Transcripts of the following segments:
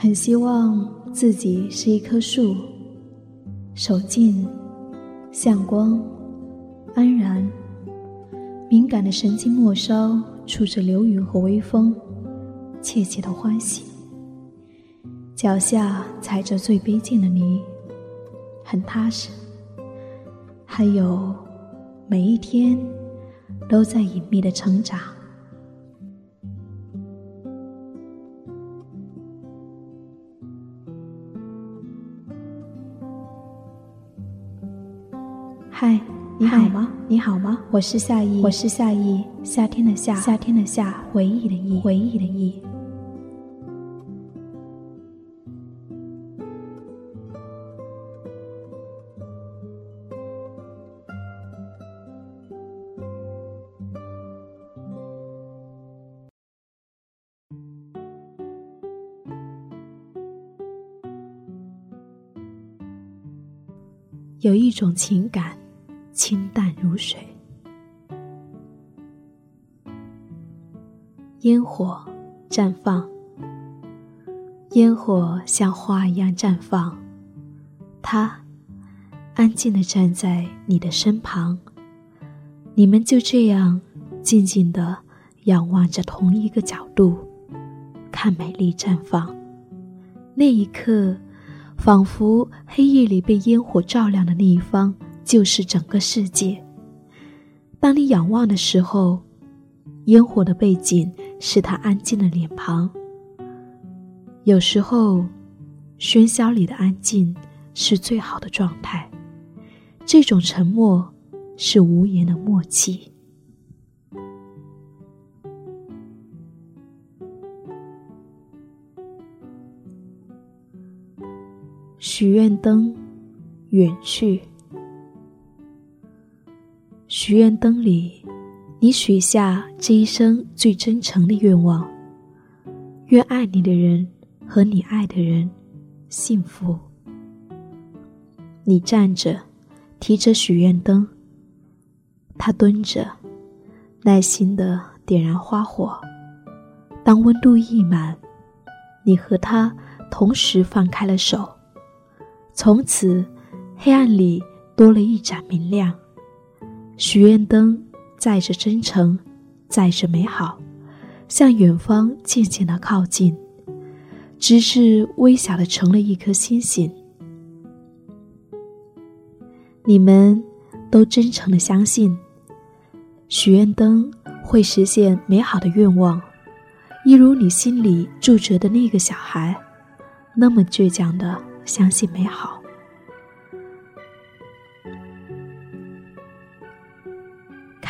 很希望自己是一棵树，手静，向光，安然，敏感的神经末梢触着流云和微风，切切的欢喜。脚下踩着最卑贱的泥，很踏实。还有，每一天都在隐秘的成长。嗨，你好吗？你好吗？我是夏意，我是夏意，夏天的夏，夏天的夏，回忆的忆，回忆的忆。有一种情感。清淡如水，烟火绽放，烟火像花一样绽放。他安静的站在你的身旁，你们就这样静静的仰望着同一个角度，看美丽绽放。那一刻，仿佛黑夜里被烟火照亮的那一方。就是整个世界。当你仰望的时候，烟火的背景是他安静的脸庞。有时候，喧嚣里的安静是最好的状态。这种沉默是无言的默契。许愿灯远去。许愿灯里，你许下这一生最真诚的愿望：愿爱你的人和你爱的人幸福。你站着，提着许愿灯，他蹲着，耐心的点燃花火。当温度溢满，你和他同时放开了手，从此黑暗里多了一盏明亮。许愿灯载着真诚，载着美好，向远方渐渐的靠近，直至微小的成了一颗星星。你们都真诚的相信，许愿灯会实现美好的愿望，一如你心里住着的那个小孩，那么倔强的相信美好。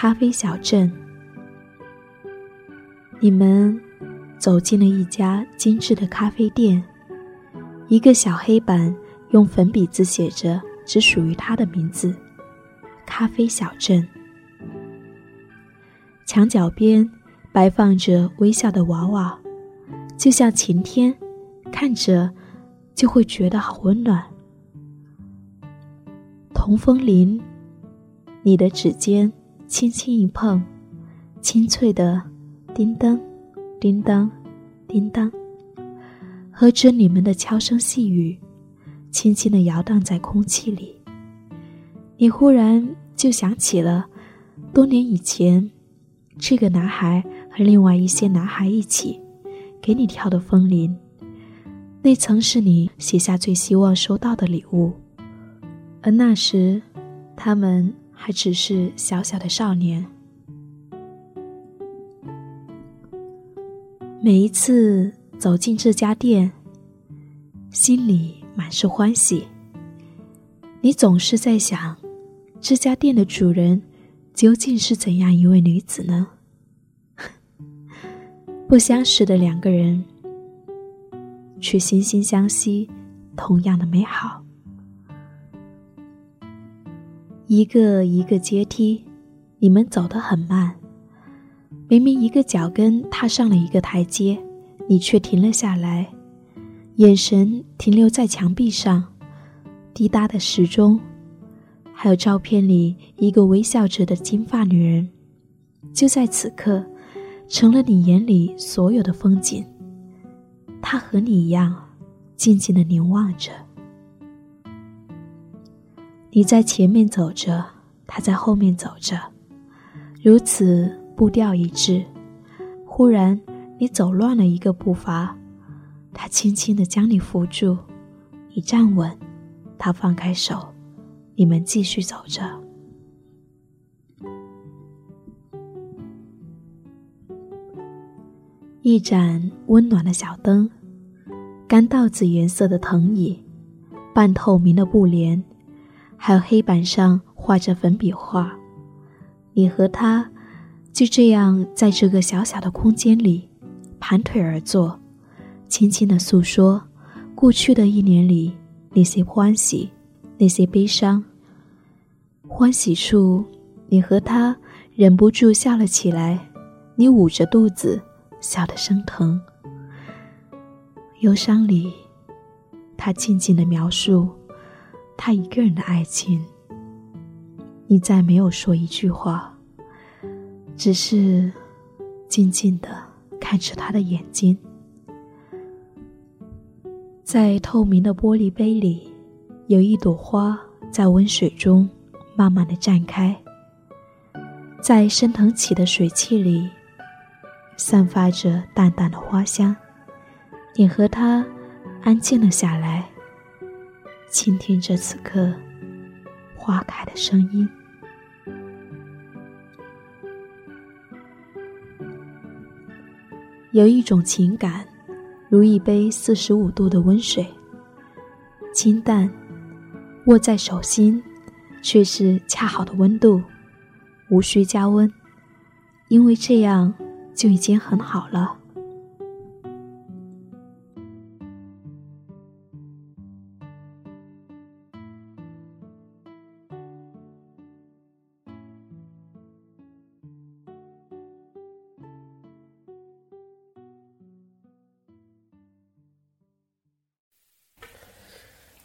咖啡小镇，你们走进了一家精致的咖啡店。一个小黑板用粉笔字写着只属于他的名字——咖啡小镇。墙角边摆放着微笑的娃娃，就像晴天，看着就会觉得好温暖。童风铃，你的指尖。轻轻一碰，清脆的叮当，叮当，叮当，和着你们的悄声细语，轻轻的摇荡在空气里。你忽然就想起了多年以前，这个男孩和另外一些男孩一起给你跳的风铃，那曾是你写下最希望收到的礼物，而那时，他们。还只是小小的少年。每一次走进这家店，心里满是欢喜。你总是在想，这家店的主人究竟是怎样一位女子呢？不相识的两个人，却惺惺相惜，同样的美好。一个一个阶梯，你们走得很慢。明明一个脚跟踏上了一个台阶，你却停了下来，眼神停留在墙壁上，滴答的时钟，还有照片里一个微笑着的金发女人，就在此刻，成了你眼里所有的风景。她和你一样，静静的凝望着。你在前面走着，他在后面走着，如此步调一致。忽然，你走乱了一个步伐，他轻轻的将你扶住，你站稳，他放开手，你们继续走着。一盏温暖的小灯，干稻子颜色的藤椅，半透明的布帘。还有黑板上画着粉笔画，你和他就这样在这个小小的空间里盘腿而坐，轻轻的诉说过去的一年里那些欢喜，那些悲伤。欢喜处，你和他忍不住笑了起来，你捂着肚子笑得生疼。忧伤里，他静静的描述。他一个人的爱情，你再没有说一句话，只是静静的看着他的眼睛，在透明的玻璃杯里，有一朵花在温水中慢慢的绽开，在升腾起的水汽里，散发着淡淡的花香，你和他安静了下来。倾听着此刻花开的声音，有一种情感，如一杯四十五度的温水，清淡，握在手心，却是恰好的温度，无需加温，因为这样就已经很好了。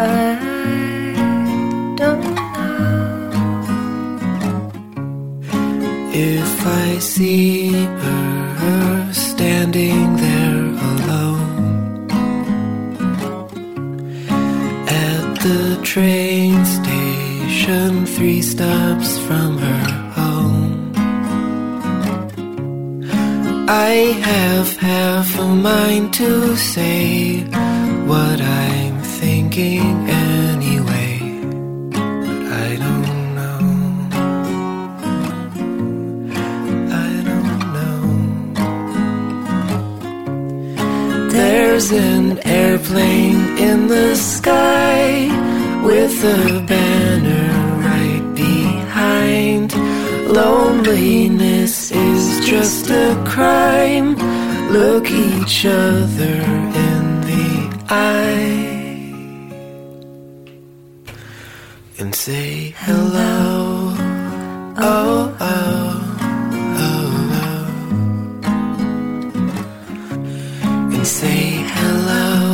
I don't know. If I see her standing there alone at the train station, three stops from her home. I have half a mind to say what I'm thinking anyway, I don't know. I don't know. There's an airplane in the sky with a banner right behind. Loneliness is just a crime. Look each other in the eye and say hello. Oh, oh, oh, oh. And say Hey